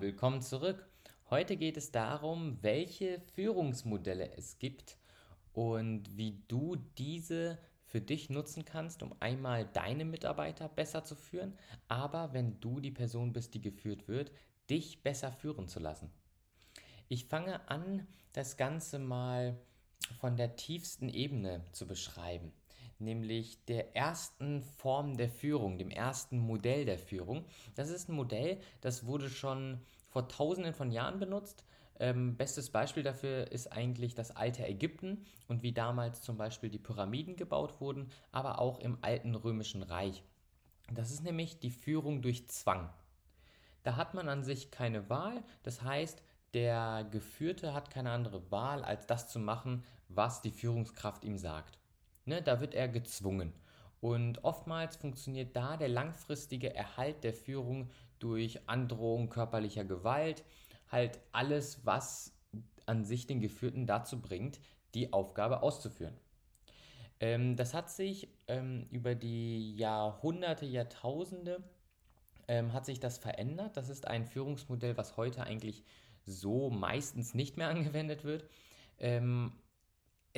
Willkommen zurück. Heute geht es darum, welche Führungsmodelle es gibt und wie du diese für dich nutzen kannst, um einmal deine Mitarbeiter besser zu führen, aber wenn du die Person bist, die geführt wird, dich besser führen zu lassen. Ich fange an, das Ganze mal von der tiefsten Ebene zu beschreiben nämlich der ersten Form der Führung, dem ersten Modell der Führung. Das ist ein Modell, das wurde schon vor tausenden von Jahren benutzt. Ähm, bestes Beispiel dafür ist eigentlich das alte Ägypten und wie damals zum Beispiel die Pyramiden gebaut wurden, aber auch im alten römischen Reich. Das ist nämlich die Führung durch Zwang. Da hat man an sich keine Wahl, das heißt, der Geführte hat keine andere Wahl, als das zu machen, was die Führungskraft ihm sagt. Ne, da wird er gezwungen. Und oftmals funktioniert da der langfristige Erhalt der Führung durch Androhung körperlicher Gewalt, halt alles, was an sich den Geführten dazu bringt, die Aufgabe auszuführen. Ähm, das hat sich ähm, über die Jahrhunderte, Jahrtausende ähm, hat sich das verändert. Das ist ein Führungsmodell, was heute eigentlich so meistens nicht mehr angewendet wird. Ähm,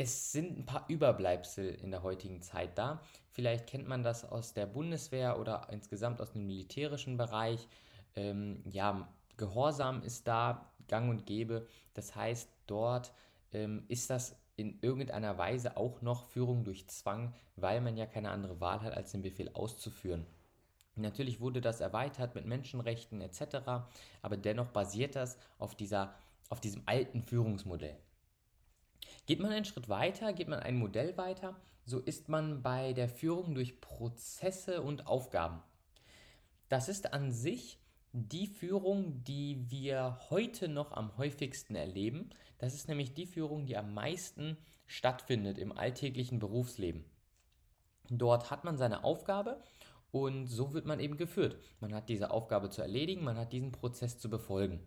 es sind ein paar Überbleibsel in der heutigen Zeit da. Vielleicht kennt man das aus der Bundeswehr oder insgesamt aus dem militärischen Bereich. Ähm, ja, Gehorsam ist da gang und gäbe. Das heißt, dort ähm, ist das in irgendeiner Weise auch noch Führung durch Zwang, weil man ja keine andere Wahl hat, als den Befehl auszuführen. Natürlich wurde das erweitert mit Menschenrechten etc., aber dennoch basiert das auf, dieser, auf diesem alten Führungsmodell. Geht man einen Schritt weiter, geht man ein Modell weiter, so ist man bei der Führung durch Prozesse und Aufgaben. Das ist an sich die Führung, die wir heute noch am häufigsten erleben. Das ist nämlich die Führung, die am meisten stattfindet im alltäglichen Berufsleben. Dort hat man seine Aufgabe und so wird man eben geführt. Man hat diese Aufgabe zu erledigen, man hat diesen Prozess zu befolgen.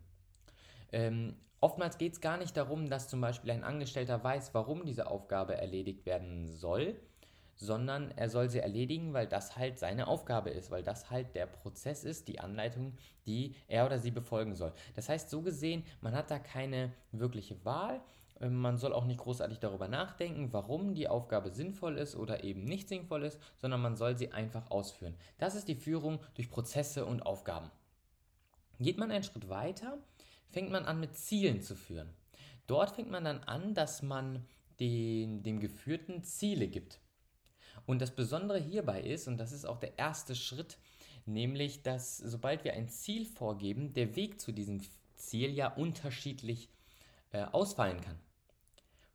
Ähm, oftmals geht es gar nicht darum, dass zum Beispiel ein Angestellter weiß, warum diese Aufgabe erledigt werden soll, sondern er soll sie erledigen, weil das halt seine Aufgabe ist, weil das halt der Prozess ist, die Anleitung, die er oder sie befolgen soll. Das heißt, so gesehen, man hat da keine wirkliche Wahl. Ähm, man soll auch nicht großartig darüber nachdenken, warum die Aufgabe sinnvoll ist oder eben nicht sinnvoll ist, sondern man soll sie einfach ausführen. Das ist die Führung durch Prozesse und Aufgaben. Geht man einen Schritt weiter, fängt man an mit Zielen zu führen. Dort fängt man dann an, dass man den, dem Geführten Ziele gibt. Und das Besondere hierbei ist, und das ist auch der erste Schritt, nämlich, dass sobald wir ein Ziel vorgeben, der Weg zu diesem Ziel ja unterschiedlich äh, ausfallen kann.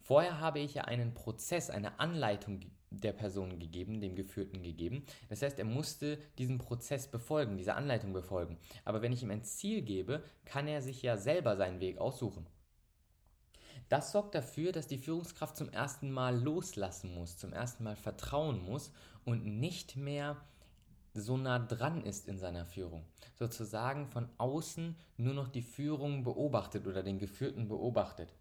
Vorher habe ich ja einen Prozess, eine Anleitung der Person gegeben, dem Geführten gegeben. Das heißt, er musste diesen Prozess befolgen, diese Anleitung befolgen. Aber wenn ich ihm ein Ziel gebe, kann er sich ja selber seinen Weg aussuchen. Das sorgt dafür, dass die Führungskraft zum ersten Mal loslassen muss, zum ersten Mal vertrauen muss und nicht mehr so nah dran ist in seiner Führung. Sozusagen von außen nur noch die Führung beobachtet oder den Geführten beobachtet.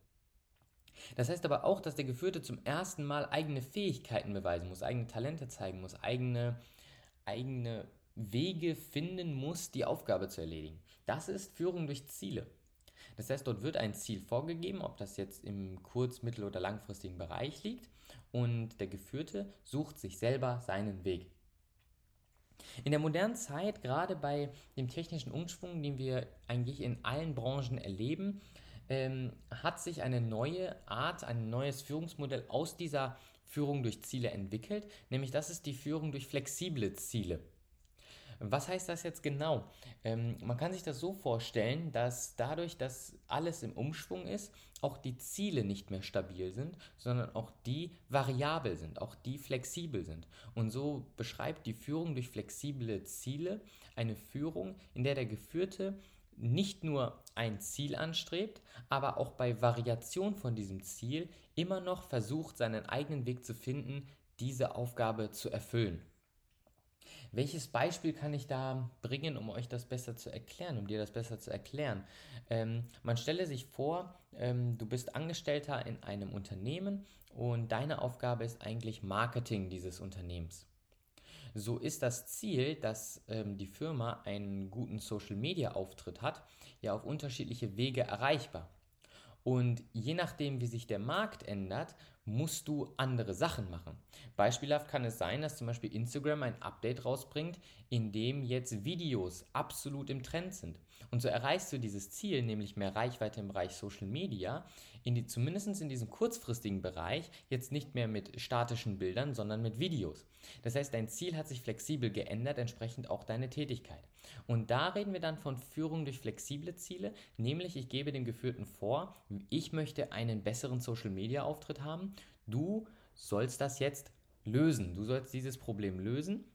Das heißt aber auch, dass der Geführte zum ersten Mal eigene Fähigkeiten beweisen muss, eigene Talente zeigen muss, eigene, eigene Wege finden muss, die Aufgabe zu erledigen. Das ist Führung durch Ziele. Das heißt, dort wird ein Ziel vorgegeben, ob das jetzt im kurz-, mittel- oder langfristigen Bereich liegt, und der Geführte sucht sich selber seinen Weg. In der modernen Zeit, gerade bei dem technischen Umschwung, den wir eigentlich in allen Branchen erleben, ähm, hat sich eine neue Art, ein neues Führungsmodell aus dieser Führung durch Ziele entwickelt, nämlich das ist die Führung durch flexible Ziele. Was heißt das jetzt genau? Ähm, man kann sich das so vorstellen, dass dadurch, dass alles im Umschwung ist, auch die Ziele nicht mehr stabil sind, sondern auch die variabel sind, auch die flexibel sind. Und so beschreibt die Führung durch flexible Ziele eine Führung, in der der Geführte nicht nur ein Ziel anstrebt, aber auch bei Variation von diesem Ziel immer noch versucht, seinen eigenen Weg zu finden, diese Aufgabe zu erfüllen. Welches Beispiel kann ich da bringen, um euch das besser zu erklären, um dir das besser zu erklären? Ähm, man stelle sich vor, ähm, du bist Angestellter in einem Unternehmen und deine Aufgabe ist eigentlich Marketing dieses Unternehmens. So ist das Ziel, dass ähm, die Firma einen guten Social-Media-Auftritt hat, ja auf unterschiedliche Wege erreichbar. Und je nachdem, wie sich der Markt ändert, musst du andere Sachen machen. Beispielhaft kann es sein, dass zum Beispiel Instagram ein Update rausbringt, in dem jetzt Videos absolut im Trend sind. Und so erreichst du dieses Ziel, nämlich mehr Reichweite im Bereich Social Media, in die, zumindest in diesem kurzfristigen Bereich, jetzt nicht mehr mit statischen Bildern, sondern mit Videos. Das heißt, dein Ziel hat sich flexibel geändert, entsprechend auch deine Tätigkeit. Und da reden wir dann von Führung durch flexible Ziele, nämlich ich gebe dem Geführten vor, ich möchte einen besseren Social-Media-Auftritt haben, du sollst das jetzt lösen, du sollst dieses Problem lösen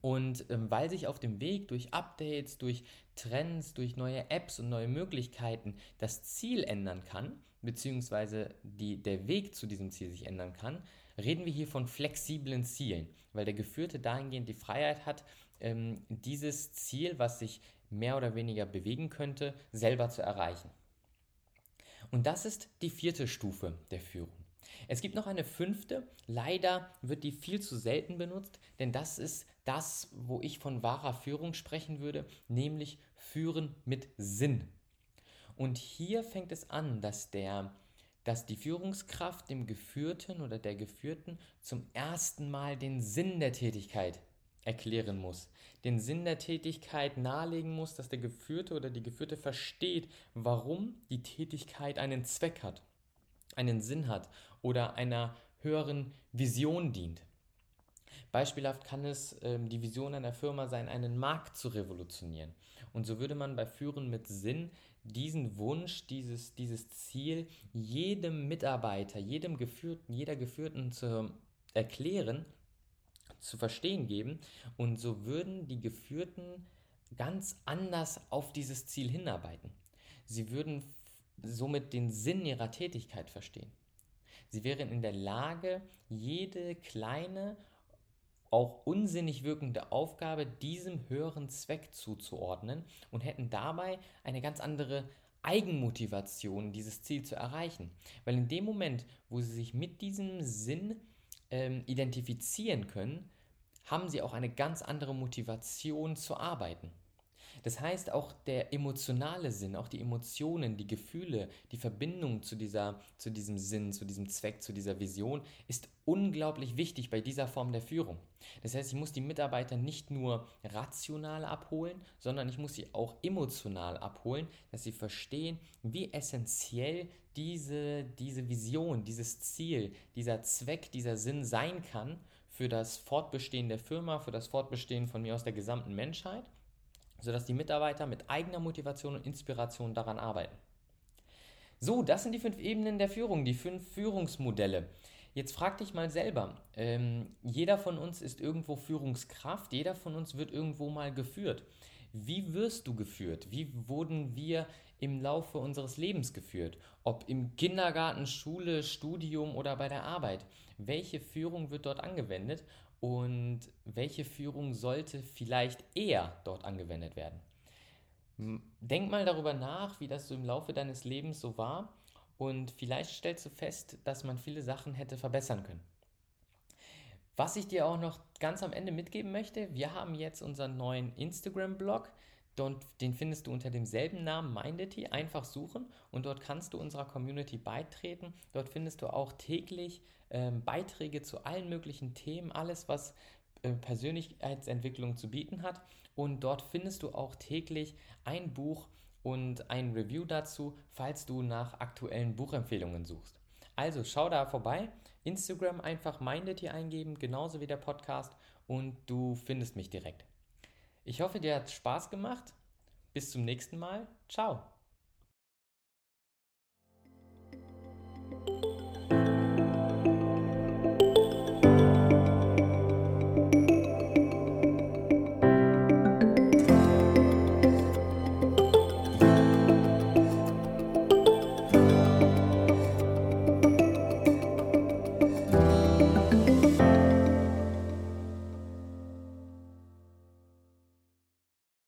und ähm, weil sich auf dem Weg durch Updates, durch Trends, durch neue Apps und neue Möglichkeiten das Ziel ändern kann, beziehungsweise die, der Weg zu diesem Ziel sich ändern kann, reden wir hier von flexiblen Zielen, weil der Geführte dahingehend die Freiheit hat, ähm, dieses Ziel, was sich mehr oder weniger bewegen könnte, selber zu erreichen. Und das ist die vierte Stufe der Führung. Es gibt noch eine fünfte, leider wird die viel zu selten benutzt, denn das ist das, wo ich von wahrer Führung sprechen würde, nämlich Führen mit Sinn. Und hier fängt es an, dass der dass die Führungskraft dem Geführten oder der Geführten zum ersten Mal den Sinn der Tätigkeit erklären muss, den Sinn der Tätigkeit nahelegen muss, dass der Geführte oder die Geführte versteht, warum die Tätigkeit einen Zweck hat, einen Sinn hat oder einer höheren Vision dient. Beispielhaft kann es ähm, die Vision einer Firma sein, einen Markt zu revolutionieren. Und so würde man bei Führen mit Sinn diesen Wunsch, dieses, dieses Ziel jedem Mitarbeiter, jedem Geführten, jeder Geführten zu erklären, zu verstehen geben. Und so würden die Geführten ganz anders auf dieses Ziel hinarbeiten. Sie würden somit den Sinn ihrer Tätigkeit verstehen. Sie wären in der Lage, jede kleine, auch unsinnig wirkende Aufgabe diesem höheren Zweck zuzuordnen und hätten dabei eine ganz andere Eigenmotivation, dieses Ziel zu erreichen. Weil in dem Moment, wo sie sich mit diesem Sinn ähm, identifizieren können, haben sie auch eine ganz andere Motivation zu arbeiten. Das heißt, auch der emotionale Sinn, auch die Emotionen, die Gefühle, die Verbindung zu, dieser, zu diesem Sinn, zu diesem Zweck, zu dieser Vision ist unglaublich wichtig bei dieser Form der Führung. Das heißt, ich muss die Mitarbeiter nicht nur rational abholen, sondern ich muss sie auch emotional abholen, dass sie verstehen, wie essentiell diese, diese Vision, dieses Ziel, dieser Zweck, dieser Sinn sein kann für das Fortbestehen der Firma, für das Fortbestehen von mir aus der gesamten Menschheit sodass die Mitarbeiter mit eigener Motivation und Inspiration daran arbeiten. So, das sind die fünf Ebenen der Führung, die fünf Führungsmodelle. Jetzt frag dich mal selber, ähm, jeder von uns ist irgendwo Führungskraft, jeder von uns wird irgendwo mal geführt. Wie wirst du geführt? Wie wurden wir im Laufe unseres Lebens geführt? Ob im Kindergarten, Schule, Studium oder bei der Arbeit? Welche Führung wird dort angewendet und welche Führung sollte vielleicht eher dort angewendet werden. Denk mal darüber nach, wie das so im Laufe deines Lebens so war und vielleicht stellst du fest, dass man viele Sachen hätte verbessern können. Was ich dir auch noch ganz am Ende mitgeben möchte, wir haben jetzt unseren neuen Instagram-Blog. Den findest du unter demselben Namen Mindity. Einfach suchen und dort kannst du unserer Community beitreten. Dort findest du auch täglich ähm, Beiträge zu allen möglichen Themen, alles, was äh, Persönlichkeitsentwicklung zu bieten hat. Und dort findest du auch täglich ein Buch und ein Review dazu, falls du nach aktuellen Buchempfehlungen suchst. Also schau da vorbei. Instagram einfach Mindet hier eingeben, genauso wie der Podcast und du findest mich direkt. Ich hoffe, dir hat Spaß gemacht. Bis zum nächsten Mal. Ciao.